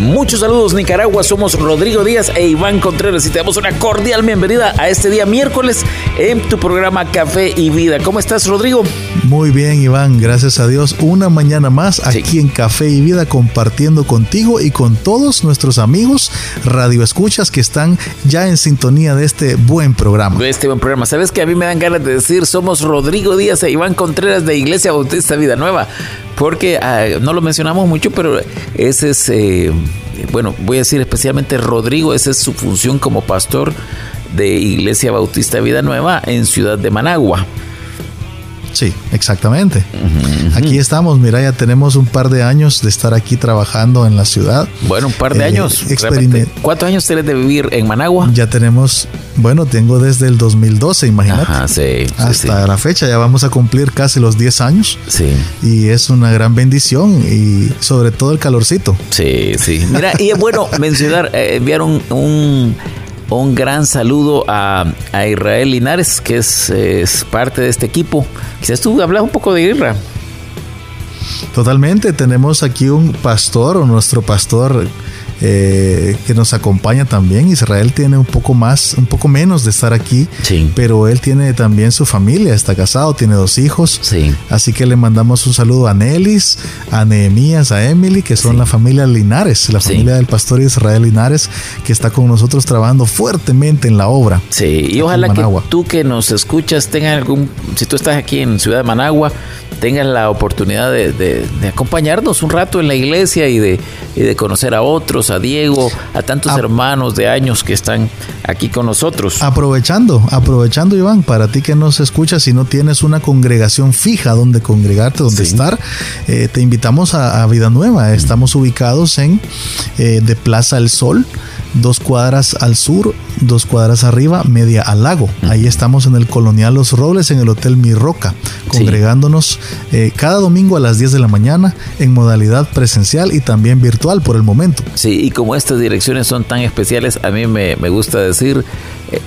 Muchos saludos Nicaragua, somos Rodrigo Díaz e Iván Contreras y te damos una cordial bienvenida a este día miércoles en tu programa Café y Vida. ¿Cómo estás Rodrigo? Muy bien Iván, gracias a Dios. Una mañana más aquí en Café y Vida compartiendo contigo y con todos nuestros amigos radioescuchas que están ya en sintonía de este buen programa. De este buen programa. ¿Sabes que a mí me dan ganas de decir somos Rodrigo Díaz e Iván Contreras de Iglesia Bautista Vida Nueva? Porque ah, no lo mencionamos mucho, pero ese es... Eh, bueno, voy a decir especialmente Rodrigo, esa es su función como pastor de Iglesia Bautista Vida Nueva en Ciudad de Managua. Sí, exactamente. Aquí estamos, mira, ya tenemos un par de años de estar aquí trabajando en la ciudad. Bueno, un par de eh, años. ¿Cuántos años tienes de vivir en Managua? Ya tenemos, bueno, tengo desde el 2012, imagínate. Ajá, sí, Hasta la fecha ya vamos a cumplir casi los 10 años. Sí. Y es una gran bendición y sobre todo el calorcito. Sí, sí. Mira, y es bueno mencionar, eh, enviar un un gran saludo a, Israel Linares, que es, parte de este equipo. Quizás tú hablas un poco de guerra. Totalmente, tenemos aquí un pastor, o nuestro pastor eh, que nos acompaña también. Israel tiene un poco más, un poco menos de estar aquí, pero él tiene también su familia, está casado, tiene dos hijos. Así que le mandamos un saludo a Nelis, a Nehemías, a Emily, que son la familia Linares, la familia del pastor Israel Linares, que está con nosotros trabajando fuertemente en la obra. Sí, y ojalá que tú que nos escuchas tengas algún, si tú estás aquí en Ciudad de Managua, tengas la oportunidad de, acompañarnos un rato en la iglesia y de, y de conocer a otros, a Diego, a tantos hermanos de años que están aquí con nosotros. Aprovechando, aprovechando Iván, para ti que nos escuchas, si no tienes una congregación fija donde congregarte, donde estar, eh, te invitamos a, Vida Nueva. Estamos ubicados en eh, de Plaza El Sol dos cuadras al sur, dos cuadras arriba, media al lago. Ahí estamos en el Colonial Los Robles, en el Hotel Mi Roca, congregándonos eh, cada domingo a las 10 de la mañana en modalidad presencial y también virtual por el momento. Sí, y como estas direcciones son tan especiales, a mí me, me gusta decir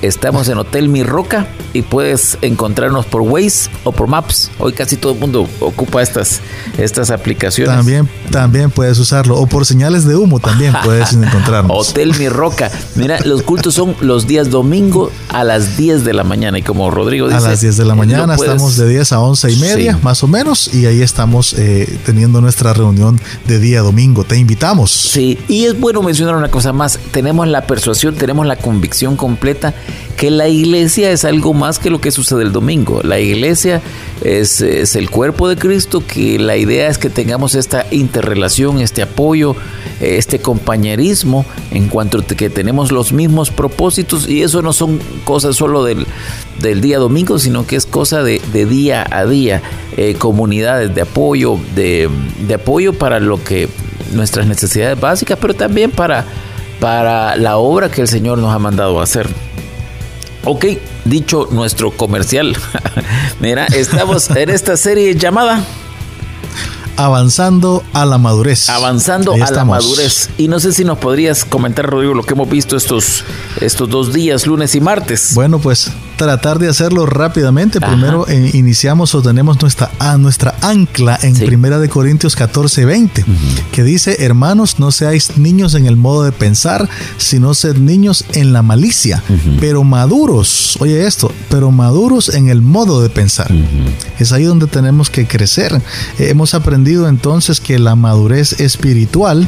Estamos en Hotel Mi Roca y puedes encontrarnos por Waze o por Maps. Hoy casi todo el mundo ocupa estas, estas aplicaciones. También, también puedes usarlo. O por señales de humo también puedes encontrarnos. Hotel Mi Roca. Mira, los cultos son los días domingo a las 10 de la mañana. Y como Rodrigo dice... A las 10 de la mañana estamos de 10 a 11 y media, más o menos. Y ahí estamos eh, teniendo nuestra reunión de día domingo. Te invitamos. Sí, y es bueno mencionar una cosa más. Tenemos la persuasión, tenemos la convicción completa que la iglesia es algo más que lo que sucede el domingo. La iglesia es, el cuerpo de Cristo, que la idea es que tengamos esta interrelación, este apoyo, este compañerismo en cuanto a que tenemos los mismos propósitos y eso no son cosas solo del, día domingo, sino que es cosa de, día a día, eh, comunidades de apoyo, de, de apoyo para lo que nuestras necesidades básicas, pero también para, para la obra que el Señor nos ha mandado a hacer. Ok, dicho nuestro comercial, mira, estamos en esta serie llamada Avanzando a la madurez. Avanzando a la madurez. Y no sé si nos podrías comentar, Rodrigo, lo que hemos visto estos, estos dos días, lunes y martes. Bueno, pues tratar de hacerlo rápidamente. Primero eh, iniciamos o tenemos nuestra, a nuestra ancla en Primera de Corintios 14, 20, que dice, hermanos, no seáis niños en el modo de pensar, sino sed niños en la malicia, pero maduros, oye esto, pero maduros en el modo de pensar. Es ahí donde tenemos que crecer. hemos aprendido entonces que la madurez espiritual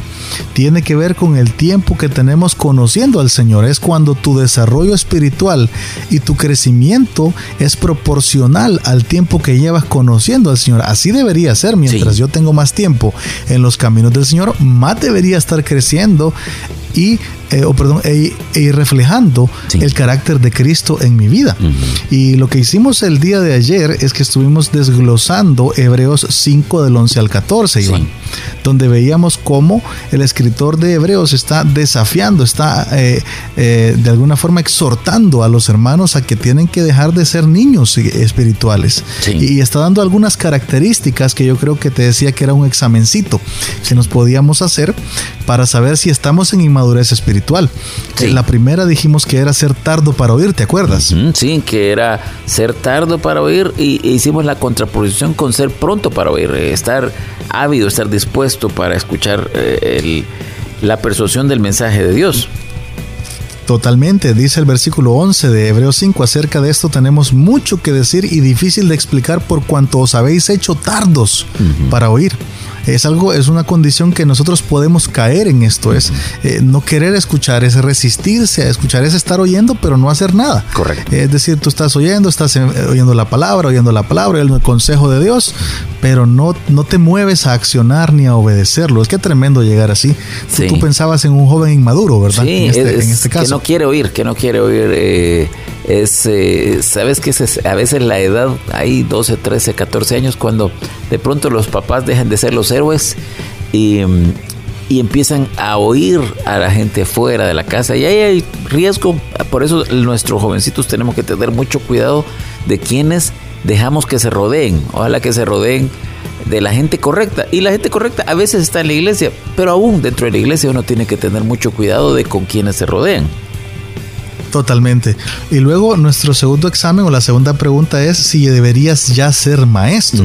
tiene que ver con el tiempo que tenemos conociendo al Señor. Es cuando tu desarrollo espiritual y tu crecimiento es proporcional al tiempo que llevas conociendo al Señor. Así debería ser. Mientras yo tengo más tiempo en los caminos del Señor, más debería estar creciendo y eh, o perdón, e, e reflejando el carácter de Cristo en mi vida. Y lo que hicimos el día de ayer es que estuvimos desglosando Hebreos 5 del 11 al 14, Iván, donde veíamos cómo el escritor de Hebreos está desafiando, está eh, eh, de alguna forma exhortando a los hermanos a que tienen que dejar de ser niños espirituales. Y está dando algunas características que yo creo que te decía que era un examencito. Que nos podíamos hacer para saber si estamos en inmadurez espiritual. La primera dijimos que era ser tardo para oír, ¿te acuerdas? sí, que era ser tardo para oír y e hicimos la contraposición con ser pronto para oír, eh, estar ávido, estar dispuesto para escuchar eh, la persuasión del mensaje de Dios. Totalmente, dice el versículo 11 de Hebreos 5, acerca de esto tenemos mucho que decir y difícil de explicar por cuanto os habéis hecho tardos para oír es algo, es una condición que nosotros podemos caer en esto, es eh, no querer escuchar, es resistirse a escuchar, es estar oyendo pero no hacer nada. Correcto. Es decir, tú estás oyendo, estás eh, oyendo la palabra, oyendo la palabra, el consejo de Dios, pero no, no te mueves a accionar ni a obedecerlo. Es que tremendo llegar así. Tú, pensabas en un joven inmaduro, ¿verdad? Sí, en, este, en este caso. Que no quiere oír, que no quiere oír. Eh, es, sabes que a veces la edad, hay 12, 13, 14 años, cuando de pronto los papás dejan de ser los héroes y, empiezan a oír a la gente fuera de la casa y ahí hay riesgo, por eso nuestros jovencitos tenemos que tener mucho cuidado de quienes dejamos que se rodeen, ojalá que se rodeen de la gente correcta. Y la gente correcta a veces está en la iglesia, pero aún dentro de la iglesia uno tiene que tener mucho cuidado de con quienes se rodean. Totalmente. Y luego nuestro segundo examen o la segunda pregunta es si deberías ya ser maestro.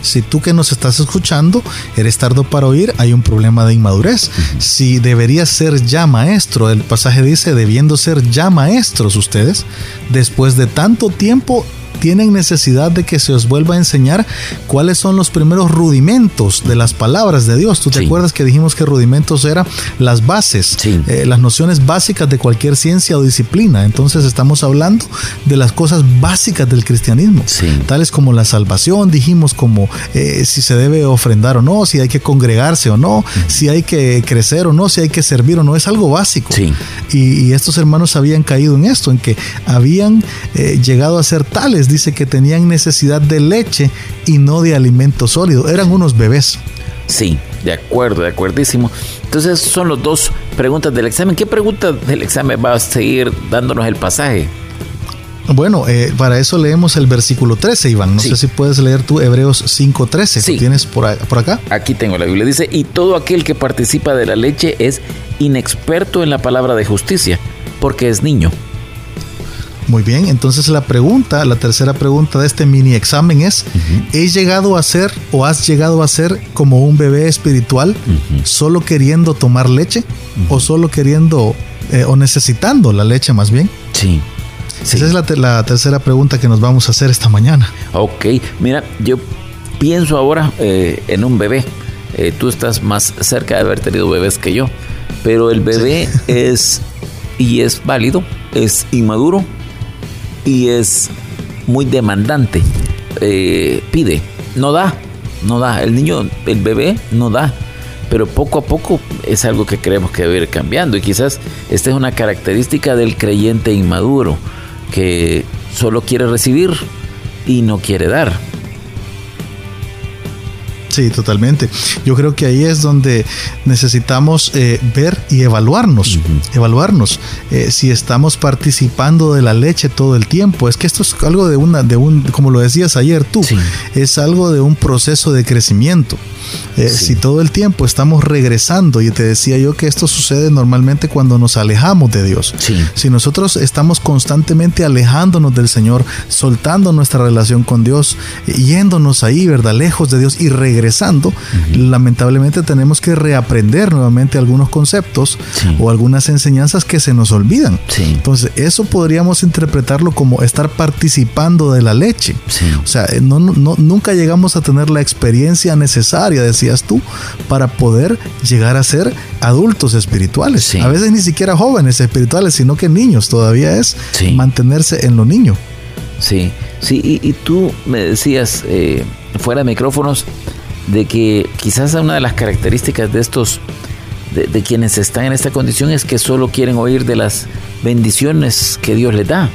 Si tú que nos estás escuchando eres tardo para oír, hay un problema de inmadurez. Si deberías ser ya maestro, el pasaje dice, debiendo ser ya maestros ustedes, después de tanto tiempo tienen necesidad de que se os vuelva a enseñar cuáles son los primeros rudimentos de las palabras de Dios. ¿Tú te acuerdas que dijimos que rudimentos eran las bases, eh, las nociones básicas de cualquier ciencia o disciplina? Entonces estamos hablando de las cosas básicas del cristianismo, tales como la salvación, dijimos como eh, si se debe ofrendar o no, si hay que congregarse o no, si hay que crecer o no, si hay que servir o no, es algo básico. Y, estos hermanos habían caído en esto, en que habían eh, llegado a ser tales dice que tenían necesidad de leche y no de alimento sólido. Eran unos bebés. Sí, de acuerdo, de acuerdísimo. Entonces son las dos preguntas del examen. ¿Qué pregunta del examen va a seguir dándonos el pasaje? Bueno, eh, para eso leemos el versículo 13, Iván. No sé si puedes leer tú Hebreos 5.13. Sí. tienes por, por acá? Aquí tengo la Biblia. Dice, y todo aquel que participa de la leche es inexperto en la palabra de justicia, porque es niño. Muy bien, entonces la pregunta, la tercera pregunta de este mini examen es, ¿he llegado a ser o has llegado a ser como un bebé espiritual solo queriendo tomar leche o solo queriendo eh, o necesitando la leche más bien? Sí. Esa es la, tercera pregunta que nos vamos a hacer esta mañana. Ok, mira, yo pienso ahora eh, en un bebé. Eh, tú estás más cerca de haber tenido bebés que yo, pero el bebé es y es válido, es inmaduro, y es muy demandante. Eh, pide, no da, no da. El niño, el bebé, no da. Pero poco a poco es algo que creemos que debe ir cambiando. Y quizás esta es una característica del creyente inmaduro, que solo quiere recibir y no quiere dar. Sí, totalmente. Yo creo que ahí es donde necesitamos eh, ver y evaluarnos, evaluarnos eh, si estamos participando de la leche todo el tiempo. Es que esto es algo de una, de un, como lo decías ayer tú, es algo de un proceso de crecimiento. Eh, si todo el tiempo estamos regresando, y te decía yo que esto sucede normalmente cuando nos alejamos de Dios. Si nosotros estamos constantemente alejándonos del Señor, soltando nuestra relación con Dios, yéndonos ahí, ¿verdad? Lejos de Dios y regresando, lamentablemente tenemos que reaprender nuevamente algunos conceptos o algunas enseñanzas que se nos olvidan. Entonces, eso podríamos interpretarlo como estar participando de la leche. O sea, no, nunca llegamos a tener la experiencia necesaria decías tú, para poder llegar a ser adultos espirituales. A veces ni siquiera jóvenes espirituales, sino que niños todavía es mantenerse en lo niño. Sí, sí, y, tú me decías eh, fuera de micrófonos de que quizás una de las características de estos de, quienes están en esta condición es que solo quieren oír de las bendiciones que Dios les da.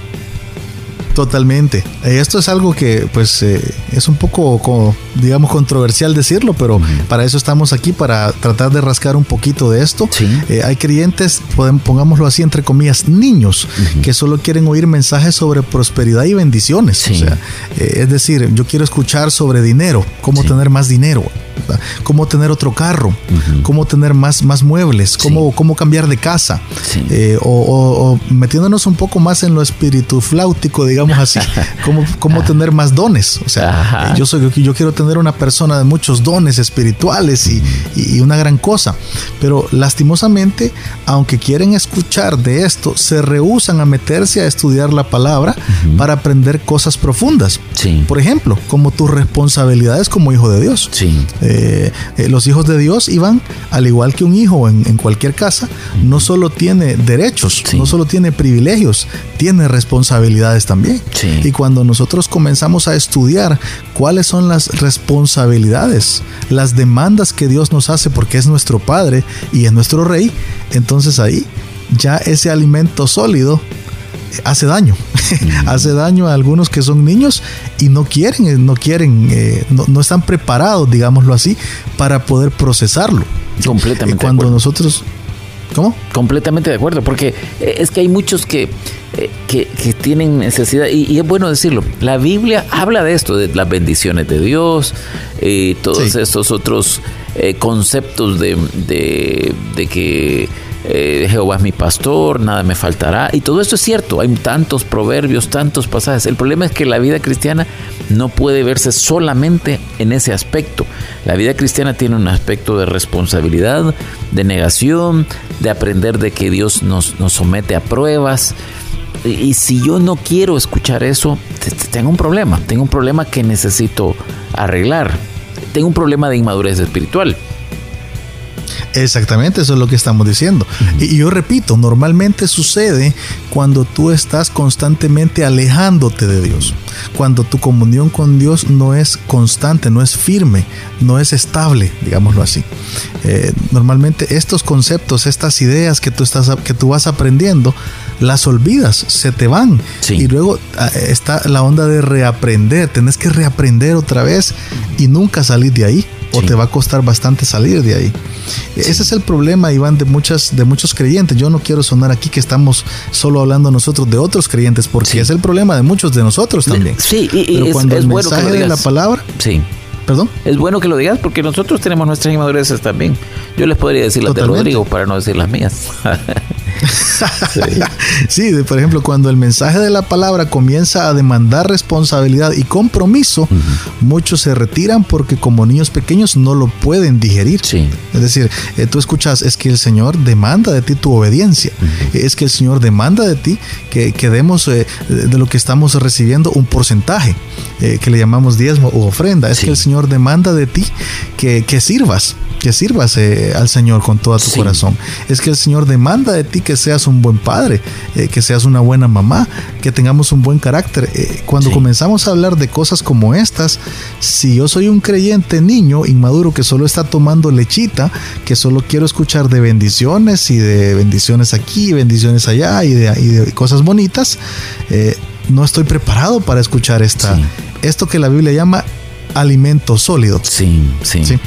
Totalmente. Esto es algo que pues eh, es un poco, digamos, controversial decirlo, pero para eso estamos aquí, para tratar de rascar un poquito de esto. Eh, hay creyentes, pongámoslo así, entre comillas, niños, que solo quieren oír mensajes sobre prosperidad y bendiciones. O sea, eh, es decir, yo quiero escuchar sobre dinero, cómo tener más dinero cómo tener otro carro, cómo tener más, más muebles, cómo, cómo cambiar de casa, eh, o, metiéndonos un poco más en lo espíritu flautico, digamos así, cómo, cómo tener más dones. O sea, eh, yo, soy, yo quiero tener una persona de muchos dones espirituales y, una gran cosa, pero lastimosamente, aunque quieren escuchar de esto, se rehusan a meterse a estudiar la palabra para aprender cosas profundas. Por ejemplo, como tus responsabilidades como hijo de Dios. Eh, eh, los hijos de Dios, Iván, al igual que un hijo en, cualquier casa, no solo tiene derechos, no solo tiene privilegios, tiene responsabilidades también. Y cuando nosotros comenzamos a estudiar cuáles son las responsabilidades, las demandas que Dios nos hace porque es nuestro Padre y es nuestro Rey, entonces ahí ya ese alimento sólido hace daño. hace daño a algunos que son niños y no quieren, eh, no quieren, eh, no, están preparados, digámoslo así, para poder procesarlo. Completamente. cuando nosotros. ¿Cómo? Completamente de acuerdo, porque eh, es que hay muchos que, que, tienen necesidad, y, es bueno decirlo, la Biblia habla de esto, de las bendiciones de Dios, y todos estos otros conceptos de, de, de que eh, Jehová es mi pastor, nada me faltará. Y todo esto es cierto, hay tantos proverbios, tantos pasajes. El problema es que la vida cristiana no puede verse solamente en ese aspecto. La vida cristiana tiene un aspecto de responsabilidad, de negación, de aprender de que Dios nos, nos somete a pruebas. Y si yo no quiero escuchar eso, tengo un problema, tengo un problema que necesito arreglar. Tengo un problema de inmadurez espiritual. Exactamente, eso es lo que estamos diciendo. y, yo repito, normalmente sucede cuando tú estás constantemente alejándote de Dios, cuando tu comunión con Dios no es constante, no es firme, no es estable, digámoslo así. Eh, normalmente estos conceptos, estas ideas que tú, estás, que tú vas aprendiendo, las olvidas, se te van. Y luego ah, está la onda de reaprender, tenés que reaprender otra vez y nunca salir de ahí o te va a costar bastante salir de ahí. Ese es el problema, Iván, de muchas de muchos creyentes. Yo no quiero sonar aquí que estamos solo hablando nosotros de otros creyentes, porque es el problema de muchos de nosotros también. Sí, y, Pero cuando el mensaje de la palabra, sí. ¿Perdón? Es bueno que lo digas porque nosotros tenemos nuestras inmadureces también. Yo les podría decir las de Rodrigo para no decir las mías. sí. por ejemplo, cuando el mensaje de la palabra comienza a demandar responsabilidad y compromiso, muchos se retiran porque como niños pequeños no lo pueden digerir. Es decir, eh, tú escuchas, es que el Señor demanda de ti tu obediencia, es que el Señor demanda de ti que, que demos eh, de lo que estamos recibiendo un porcentaje, eh, que le llamamos diezmo u ofrenda, es que el Señor demanda de ti que, que sirvas que sirvas al Señor con todo tu corazón. Es que el Señor demanda de ti que seas un buen padre, eh, que seas una buena mamá, que tengamos un buen carácter. Eh, cuando comenzamos a hablar de cosas como estas, si yo soy un creyente niño inmaduro que solo está tomando lechita, que solo quiero escuchar de bendiciones y de bendiciones aquí, bendiciones allá y de, cosas bonitas, eh, no estoy preparado para escuchar esta, esto que la Biblia llama alimento sólido. Sí, sí. sí.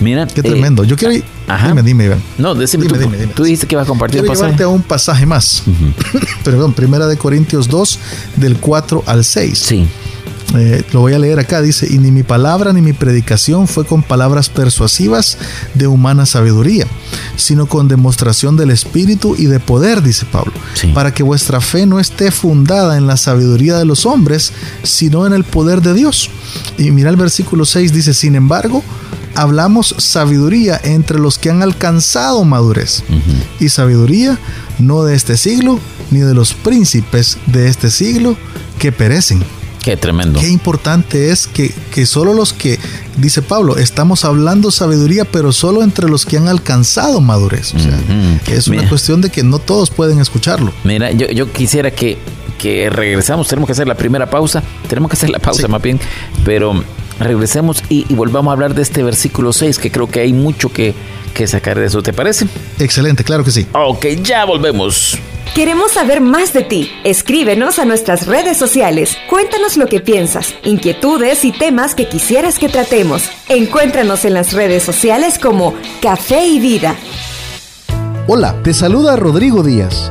Mira, qué tremendo. Yo quiero ir. Dime, dime, Iván. No, decime dime, tú. Dime, tú dijiste que vas a compartir quiero pasaje. a un pasaje más. Perdón, Primera de Corintios 2, del 4 al 6. Sí. Eh, lo voy a leer acá, dice, y ni mi palabra ni mi predicación fue con palabras persuasivas de humana sabiduría, sino con demostración del Espíritu y de poder, dice Pablo, para que vuestra fe no esté fundada en la sabiduría de los hombres, sino en el poder de Dios. Y mira el versículo 6, dice, sin embargo, hablamos sabiduría entre los que han alcanzado madurez. Y sabiduría no de este siglo, ni de los príncipes de este siglo que perecen. Qué tremendo. Qué importante es que, que solo los que, dice Pablo, estamos hablando sabiduría, pero solo entre los que han alcanzado madurez. O sea, es una cuestión de que no todos pueden escucharlo. Mira, yo, yo quisiera que, que regresamos, tenemos que hacer la primera pausa, tenemos que hacer la pausa más bien, pero regresemos y, volvamos a hablar de este versículo 6, que creo que hay mucho que, que sacar de eso, ¿te parece? Excelente, claro que sí. Ok, ya volvemos. Queremos saber más de ti. Escríbenos a nuestras redes sociales. Cuéntanos lo que piensas, inquietudes y temas que quisieras que tratemos. Encuéntranos en las redes sociales como Café y Vida. Hola, te saluda Rodrigo Díaz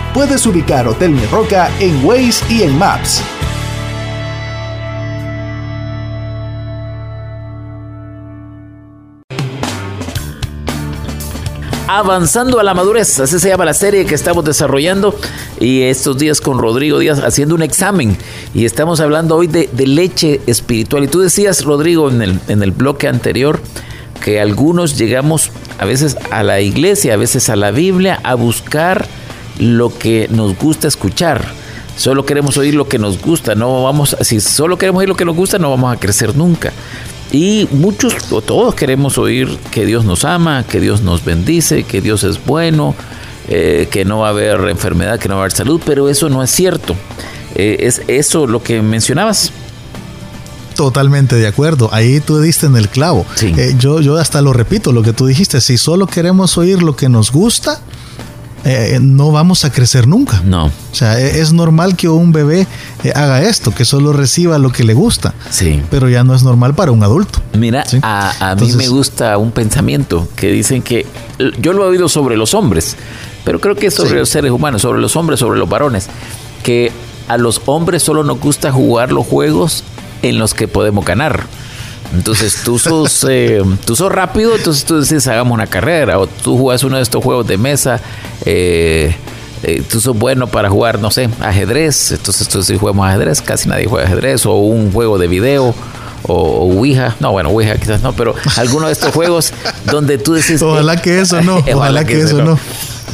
Puedes ubicar Hotel Mi Roca en Waze y en Maps. Avanzando a la madurez, así se llama la serie que estamos desarrollando y estos días con Rodrigo Díaz haciendo un examen y estamos hablando hoy de, leche espiritual. Y tú decías, Rodrigo, en el, en el bloque anterior, que algunos llegamos a veces a la iglesia, a veces a la Biblia, a buscar lo que nos gusta escuchar. Solo queremos oír lo que nos gusta, no vamos, si solo queremos oír lo que nos gusta, no vamos a crecer nunca. Y muchos o todos queremos oír que Dios nos ama, que Dios nos bendice, que Dios es bueno, eh, que no va a haber enfermedad, que no va a haber salud, pero eso no es cierto. Eh, es eso lo que mencionabas. Totalmente de acuerdo. Ahí tú diste en el clavo. Eh, yo, yo hasta lo repito, lo que tú dijiste. Si solo queremos oír lo que nos gusta, eh, no vamos a crecer nunca. No. O sea, e, es normal que un bebé eh, haga esto, que solo reciba lo que le gusta. Sí. Pero ya no es normal para un adulto. Mira, a, mí me gusta un pensamiento que dicen que yo lo he oído sobre los hombres, pero creo que es sobre los seres humanos, sobre los hombres, sobre los varones, que a los hombres solo nos gusta jugar los juegos en los que podemos ganar. Entonces tú sos, eh, tú sos rápido, entonces tú dices hagamos una carrera, o tú jugas uno de estos juegos de mesa, eh, eh, tú sos bueno para jugar, no sé, ajedrez, entonces tú si jugamos ajedrez, casi nadie juega ajedrez, o un juego de video, o, Ouija, no, bueno, Ouija quizás no, pero alguno de estos juegos donde tú dices... Ojalá que eso no, ojalá, que, eso no.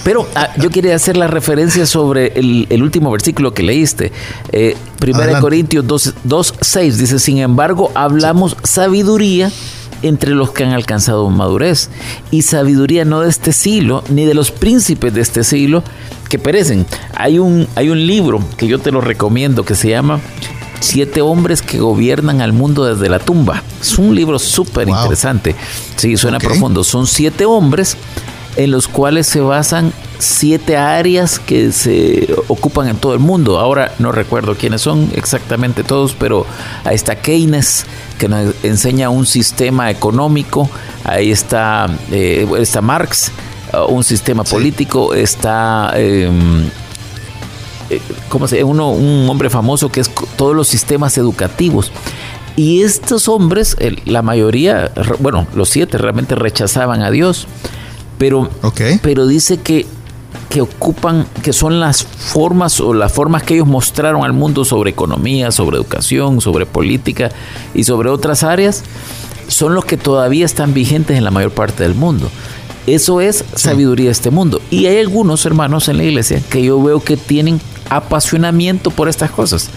Pero ah, yo quería hacer la referencia sobre el, último versículo que leíste. Eh, Primera Corintios 2, 6 dice, sin embargo, hablamos sabiduría entre los que han alcanzado madurez. Y sabiduría no de este siglo, ni de los príncipes de este siglo que perecen. Hay un, hay un libro que yo te lo recomiendo que se llama Siete hombres que gobiernan al mundo desde la tumba. Es un libro súper interesante. Sí, suena profundo. Son siete hombres en los cuales se basan siete áreas que se ocupan en todo el mundo. Ahora no recuerdo quiénes son exactamente todos, pero ahí está Keynes, que nos enseña un sistema económico, ahí está, eh, está Marx, uh, un sistema político, está... Em, eh, ¿cómo se Uno, un hombre famoso que es todos los sistemas educativos. Y estos hombres, la mayoría, bueno, los siete realmente rechazaban a Dios pero, pero dice que, que ocupan, que son las formas o las formas que ellos mostraron al mundo sobre economía, sobre educación, sobre política y sobre otras áreas, son los que todavía están vigentes en la mayor parte del mundo. Eso es sabiduría de este mundo. Y hay algunos hermanos en la iglesia que yo veo que tienen apasionamiento por estas cosas.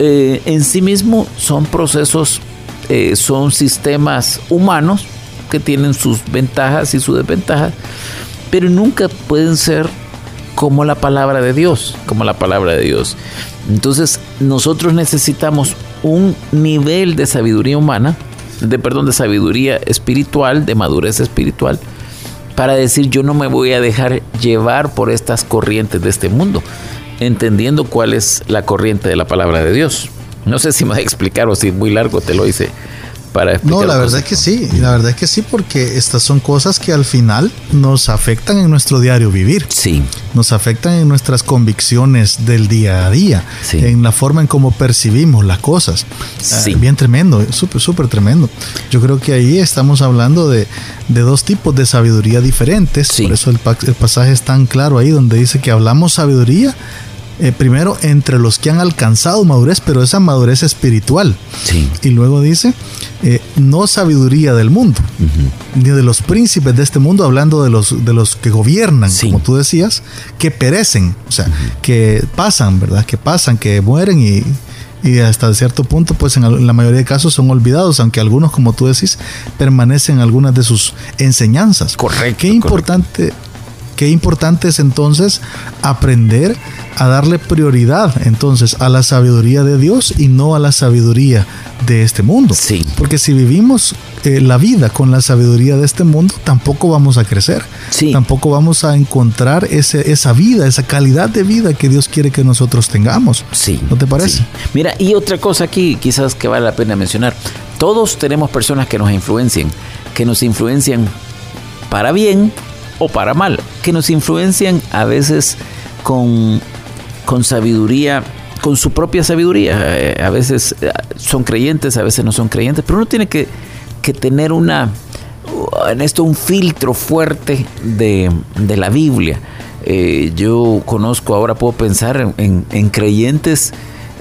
Eh, en sí mismo son procesos, eh, son sistemas humanos que tienen sus ventajas y sus desventajas, pero nunca pueden ser como la palabra de Dios, como la palabra de Dios. Entonces, nosotros necesitamos un nivel de sabiduría humana, de perdón, de sabiduría espiritual, de madurez espiritual, para decir yo no me voy a dejar llevar por estas corrientes de este mundo, entendiendo cuál es la corriente de la palabra de Dios. No sé si me voy a explicar o si muy largo te lo hice no, la verdad es que sí, la verdad es que sí, porque estas son cosas que al final nos afectan en nuestro diario vivir. Sí. Nos afectan en nuestras convicciones del día a día, en la forma en cómo percibimos las cosas. Sí. bien tremendo, súper, súper tremendo. Yo creo que ahí estamos hablando de, dos tipos de sabiduría diferentes. Por eso el, el pasaje es tan claro ahí donde dice que hablamos sabiduría eh, primero entre los que han alcanzado madurez, pero esa madurez espiritual. Sí. Y luego dice, eh, no sabiduría del mundo, ni de los príncipes de este mundo, hablando de los, de los que gobiernan, Sí. como tú decías, que perecen, o sea, que pasan, ¿verdad? Que pasan, que mueren y, y hasta cierto punto, pues en, la mayoría de casos son olvidados, aunque algunos, como tú decís, permanecen en algunas de sus enseñanzas. Correcto, Qué importante, qué importante es entonces aprender a darle prioridad entonces a la sabiduría de Dios y no a la sabiduría de este mundo. Sí. Porque si vivimos eh, la vida con la sabiduría de este mundo, tampoco vamos a crecer. Sí. Tampoco vamos a encontrar ese, esa vida, esa calidad de vida que Dios quiere que nosotros tengamos. Sí. ¿No te parece? sí. Mira, y otra cosa aquí quizás que vale la pena mencionar. Todos tenemos personas que nos influencian, que nos influencian para bien o para mal, que nos influencian a veces con, con sabiduría, con su propia sabiduría. Eh, a veces eh, son creyentes, a veces no son creyentes, pero uno tiene que, que tener una, en esto un filtro fuerte de, de la Biblia. Eh, yo conozco, ahora puedo pensar en, en- en creyentes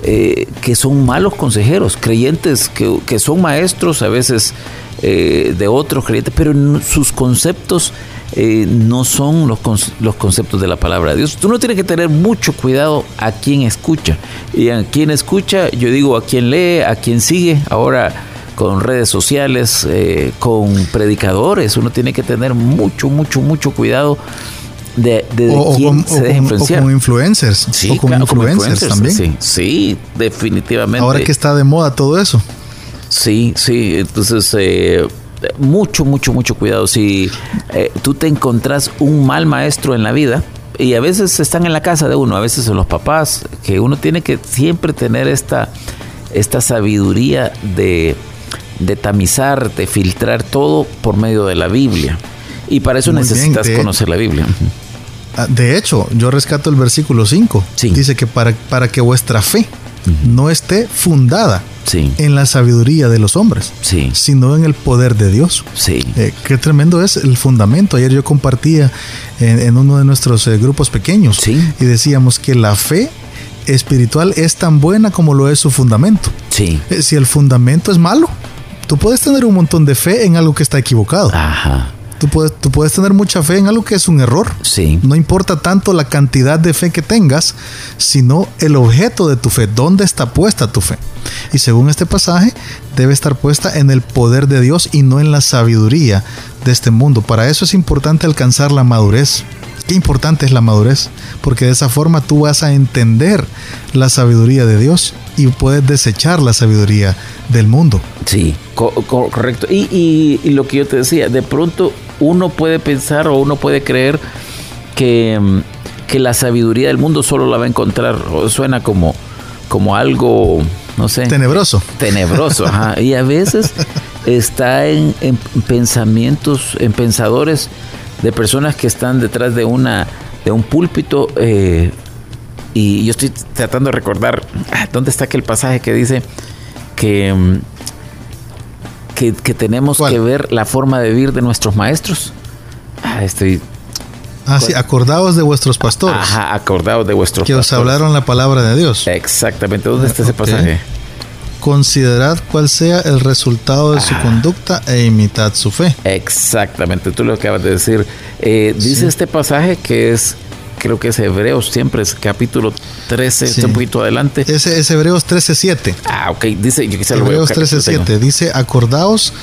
que son malos consejeros, creyentes que, que son maestros a veces de otros creyentes, pero no- sus conceptos eh, no son los, los conceptos de la palabra de Dios. Tú no tienes que tener mucho cuidado a quien escucha. Y a quien escucha, yo digo a quien lee, a quien sigue. Ahora con redes sociales, eh, con predicadores, uno tiene que tener mucho, mucho, mucho cuidado de, de o quién se deja con- o influenciar. con influencers. Sí, o claro, como influencers, influencers, también. Sí, sí, definitivamente. Ahora que está de moda todo eso. Sí, sí, entonces eh, mucho, mucho, mucho cuidado. Si eh, tú te encontrás un mal maestro en la vida, y a veces están en la casa de uno, a veces son los papás, que uno tiene que siempre tener esta, esta sabiduría de, de tamizar, de filtrar todo por medio de la Biblia. Y para eso Muy bien, necesitas de- conocer la Biblia. Ah, De hecho, yo rescato el versículo 5. Sí. Dice que para, para que vuestra fe no esté fundada Sí, en la sabiduría de los hombres, sí, sino en el poder de Dios. sí. Eh, qué tremendo es el fundamento. Ayer yo compartía en, en uno de nuestros eh, grupos pequeños y decíamos que la fe espiritual es tan buena como lo es su fundamento. Eh, si el fundamento es malo, tú puedes tener un montón de fe en algo que está equivocado. Ajá. Tú puedes, tú puedes tener mucha fe en algo que es un error. Sí. No importa tanto la cantidad de fe que tengas, sino el objeto de tu fe, dónde está puesta tu fe. Y según este pasaje, debe estar puesta en el poder de Dios y no en la sabiduría de este mundo. Para eso es importante alcanzar la madurez. Qué importante es la madurez, porque de esa forma tú vas a entender la sabiduría de Dios y puedes desechar la sabiduría del mundo. Sí, co- co- correcto. Y, y- y lo que yo te decía, de pronto uno puede pensar o uno puede creer que, mm, que la sabiduría del mundo solo la va a encontrar, o suena como, como algo, no sé, Tenebroso. tenebroso. ajá. Y a veces está en, en pensamientos, en pensadores de personas que están detrás de una de un púlpito. eh, y yo estoy tratando de recordar ah, dónde está aquel pasaje que dice que, mm, que, que tenemos ¿Cuál? que ver la forma de vivir de nuestros maestros. Ah, estoy Ah, sí, acordaos de vuestros pastores ajá, de vuestros que os pastores. hablaron la palabra de Dios. Exactamente, ¿dónde está ese pasaje? Considerad cuál sea el resultado de su Ah. conducta e imitad su fe. Exactamente, tú lo acabas de decir. Eh, dice Sí. este pasaje que es, creo que es Hebreos, siempre es capítulo 13, Sí. un poquito adelante. Ese es Hebreos 13:7. Ah, ok, dice, yo quizá lo voy a Hebreos lo tengo. 13:7 dice, acordaos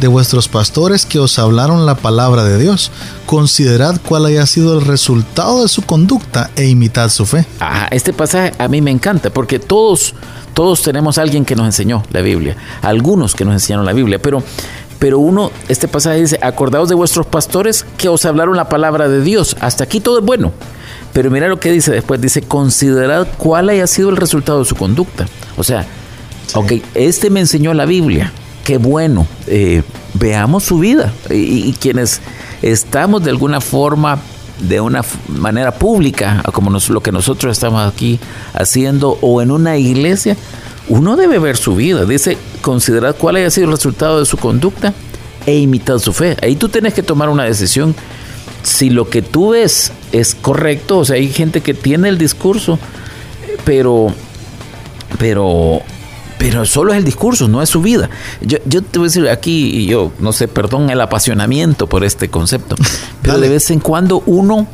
de vuestros pastores que os hablaron la palabra de Dios. Considerad cuál haya sido el resultado de su conducta e imitad su fe. Ajá, este pasaje a mí me encanta porque todos, todos tenemos a alguien que nos enseñó la Biblia, algunos que nos enseñaron la Biblia, pero, pero uno, este pasaje dice, acordaos de vuestros pastores que os hablaron la palabra de Dios. Hasta aquí todo es bueno. Pero mira lo que dice después, dice, considerad cuál haya sido el resultado de su conducta. O sea, ok, este me enseñó la Biblia, qué bueno, eh, veamos su vida. Y, quienes estamos de alguna forma de una manera pública, como lo que nosotros estamos aquí haciendo, o en una iglesia, uno debe ver su vida. Dice, considerad cuál haya sido el resultado de su conducta e imitad su fe. Ahí tú tienes que tomar una decisión si lo que tú ves es correcto, o sea, hay gente que tiene el discurso pero, pero, pero solo es el discurso, no es su vida. Yo, yo te voy a decir aquí, y yo no sé, perdón el apasionamiento por este concepto, pero de vez en cuando uno,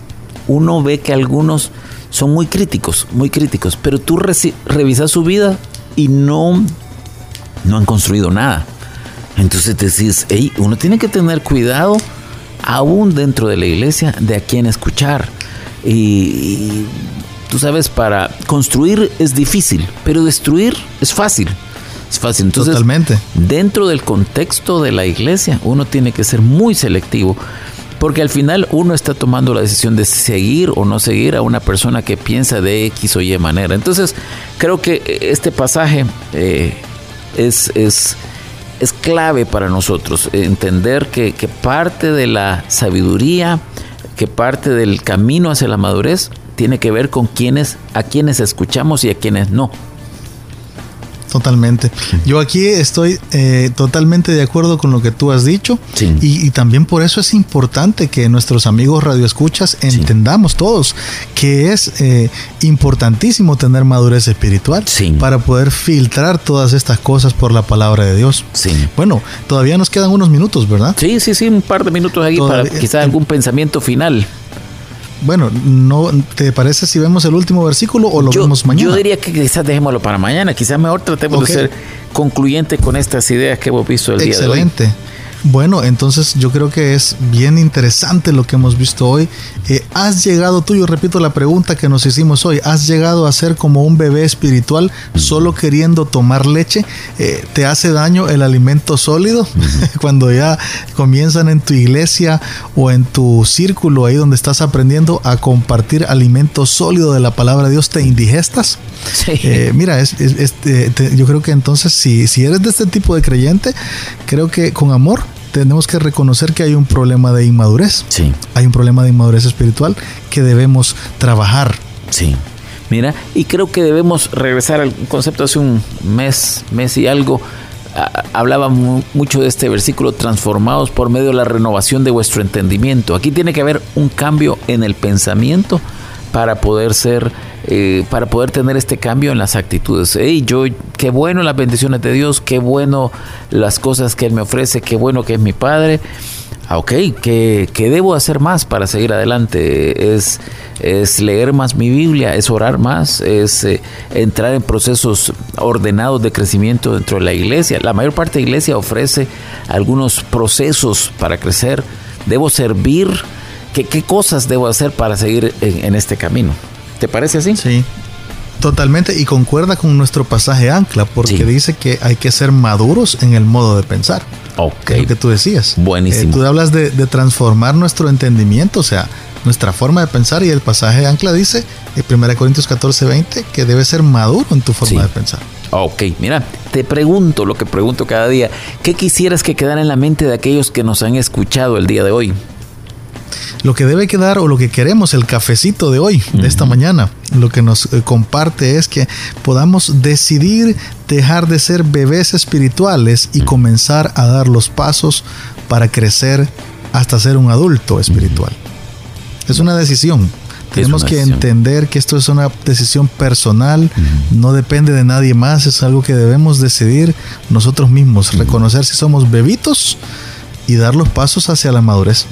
uno ve que algunos son muy críticos, muy críticos, pero tú revisas su vida y no, no han construido nada. Entonces te decís, hey, uno tiene que tener cuidado aún dentro de la iglesia de a quién escuchar. Y, tú sabes, para construir es difícil, pero destruir es fácil. Es fácil. Entonces, Totalmente. dentro del contexto de la iglesia, uno tiene que ser muy selectivo. Porque al final uno está tomando la decisión de seguir o no seguir a una persona que piensa de X o Y manera. Entonces, creo que este pasaje eh, es, es es clave para nosotros entender que, parte de la sabiduría, que parte del camino hacia la madurez tiene que ver con quienes, a quienes escuchamos y a quienes no. Totalmente. Yo aquí estoy eh, totalmente de acuerdo con lo que tú has dicho y, también por eso es importante que nuestros amigos radioescuchas entendamos todos que es eh, importantísimo tener madurez espiritual para poder filtrar todas estas cosas por la palabra de Dios. Bueno, todavía nos quedan unos minutos, ¿verdad? Sí, sí, sí, un par de minutos aquí para quizás algún pensamiento final. Bueno, no ¿te parece si vemos el último versículo o lo vemos mañana? Yo diría que quizás dejémoslo para mañana, quizás mejor tratemos de ser concluyente con estas ideas que hemos visto el día de hoy. Excelente. Bueno, entonces yo creo que es bien interesante lo que hemos visto hoy. Eh, ¿Has llegado tú, yo repito la pregunta que nos hicimos hoy, ¿has llegado a ser como un bebé espiritual solo queriendo tomar leche? Eh, ¿Te hace daño el alimento sólido? Cuando ya comienzan en tu iglesia o en tu círculo, ahí donde estás aprendiendo a compartir alimento sólido de la palabra de Dios, ¿te indigestas? Eh, mira, es, yo creo que entonces si, si eres de este tipo de creyente, creo que con amor tenemos que reconocer que hay un problema de inmadurez. Sí. Hay un problema de inmadurez espiritual que debemos trabajar. Sí. Mira, y creo que debemos regresar al concepto hace un mes, mes y algo. Hablaba mucho de este versículo, transformados por medio de la renovación de vuestro entendimiento. Aquí tiene que haber un cambio en el pensamiento para poder ser, eh, para poder tener este cambio en las actitudes. Hey, yo, qué bueno las bendiciones de Dios, qué bueno las cosas que Él me ofrece, qué bueno que es mi Padre. Ah, ok, ¿qué, debo hacer más para seguir adelante? Es, es leer más mi Biblia, es orar más, es eh, entrar en procesos ordenados de crecimiento dentro de la iglesia. La mayor parte de la iglesia ofrece algunos procesos para crecer. Debo servir ¿Qué, cosas debo hacer para seguir en, este camino? ¿Te parece así? Sí, totalmente. Y concuerda con nuestro pasaje ancla, porque dice que hay que ser maduros en el modo de pensar. Ok. lo que tú decías. Buenísimo. Eh, tú hablas de, transformar nuestro entendimiento, o sea, nuestra forma de pensar, y el pasaje ancla dice, en 1 Corintios 14, 20, que debes ser maduro en tu forma de pensar. Ok, mira, te pregunto lo que pregunto cada día. ¿Qué quisieras que quedara en la mente de aquellos que nos han escuchado el día de hoy? Lo que debe quedar o lo que queremos, el cafecito de hoy, de esta mañana, lo que nos eh, comparte es que podamos decidir dejar de ser bebés espirituales y comenzar a dar los pasos para crecer hasta ser un adulto espiritual. Es una decisión. Tenemos que entender que esto es una decisión personal, no depende de nadie más, es algo que debemos decidir nosotros mismos, reconocer si somos bebitos y dar los pasos hacia la madurez.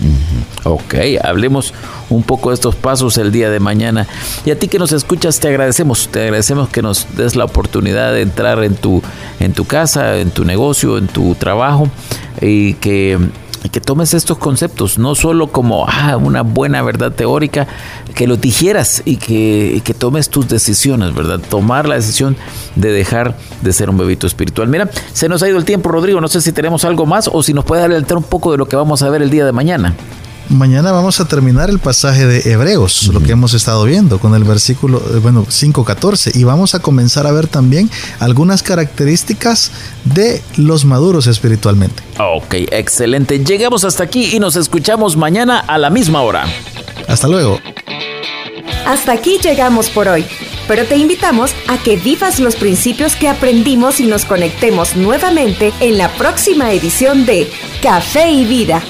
Ok, hablemos un poco de estos pasos el día de mañana. Y a ti que nos escuchas, te agradecemos, te agradecemos que nos des la oportunidad de entrar en tu, en tu casa, en tu negocio, en tu trabajo y que y que tomes estos conceptos, no solo como ah, una buena verdad teórica, que lo dijeras y que, que, tomes tus decisiones, ¿verdad? Tomar la decisión de dejar de ser un bebito espiritual. Mira, se nos ha ido el tiempo, Rodrigo, no sé si tenemos algo más o si nos puede adelantar un poco de lo que vamos a ver el día de mañana. Mañana vamos a terminar el pasaje de Hebreos, lo que hemos estado viendo con el versículo, eh, bueno, 5.14, y vamos a comenzar a ver también algunas características de los maduros espiritualmente. Ok, excelente. Llegamos hasta aquí y nos escuchamos mañana a la misma hora. Hasta luego. Hasta aquí llegamos por hoy, pero te invitamos a que vivas los principios que aprendimos y nos conectemos nuevamente en la próxima edición de Café y Vida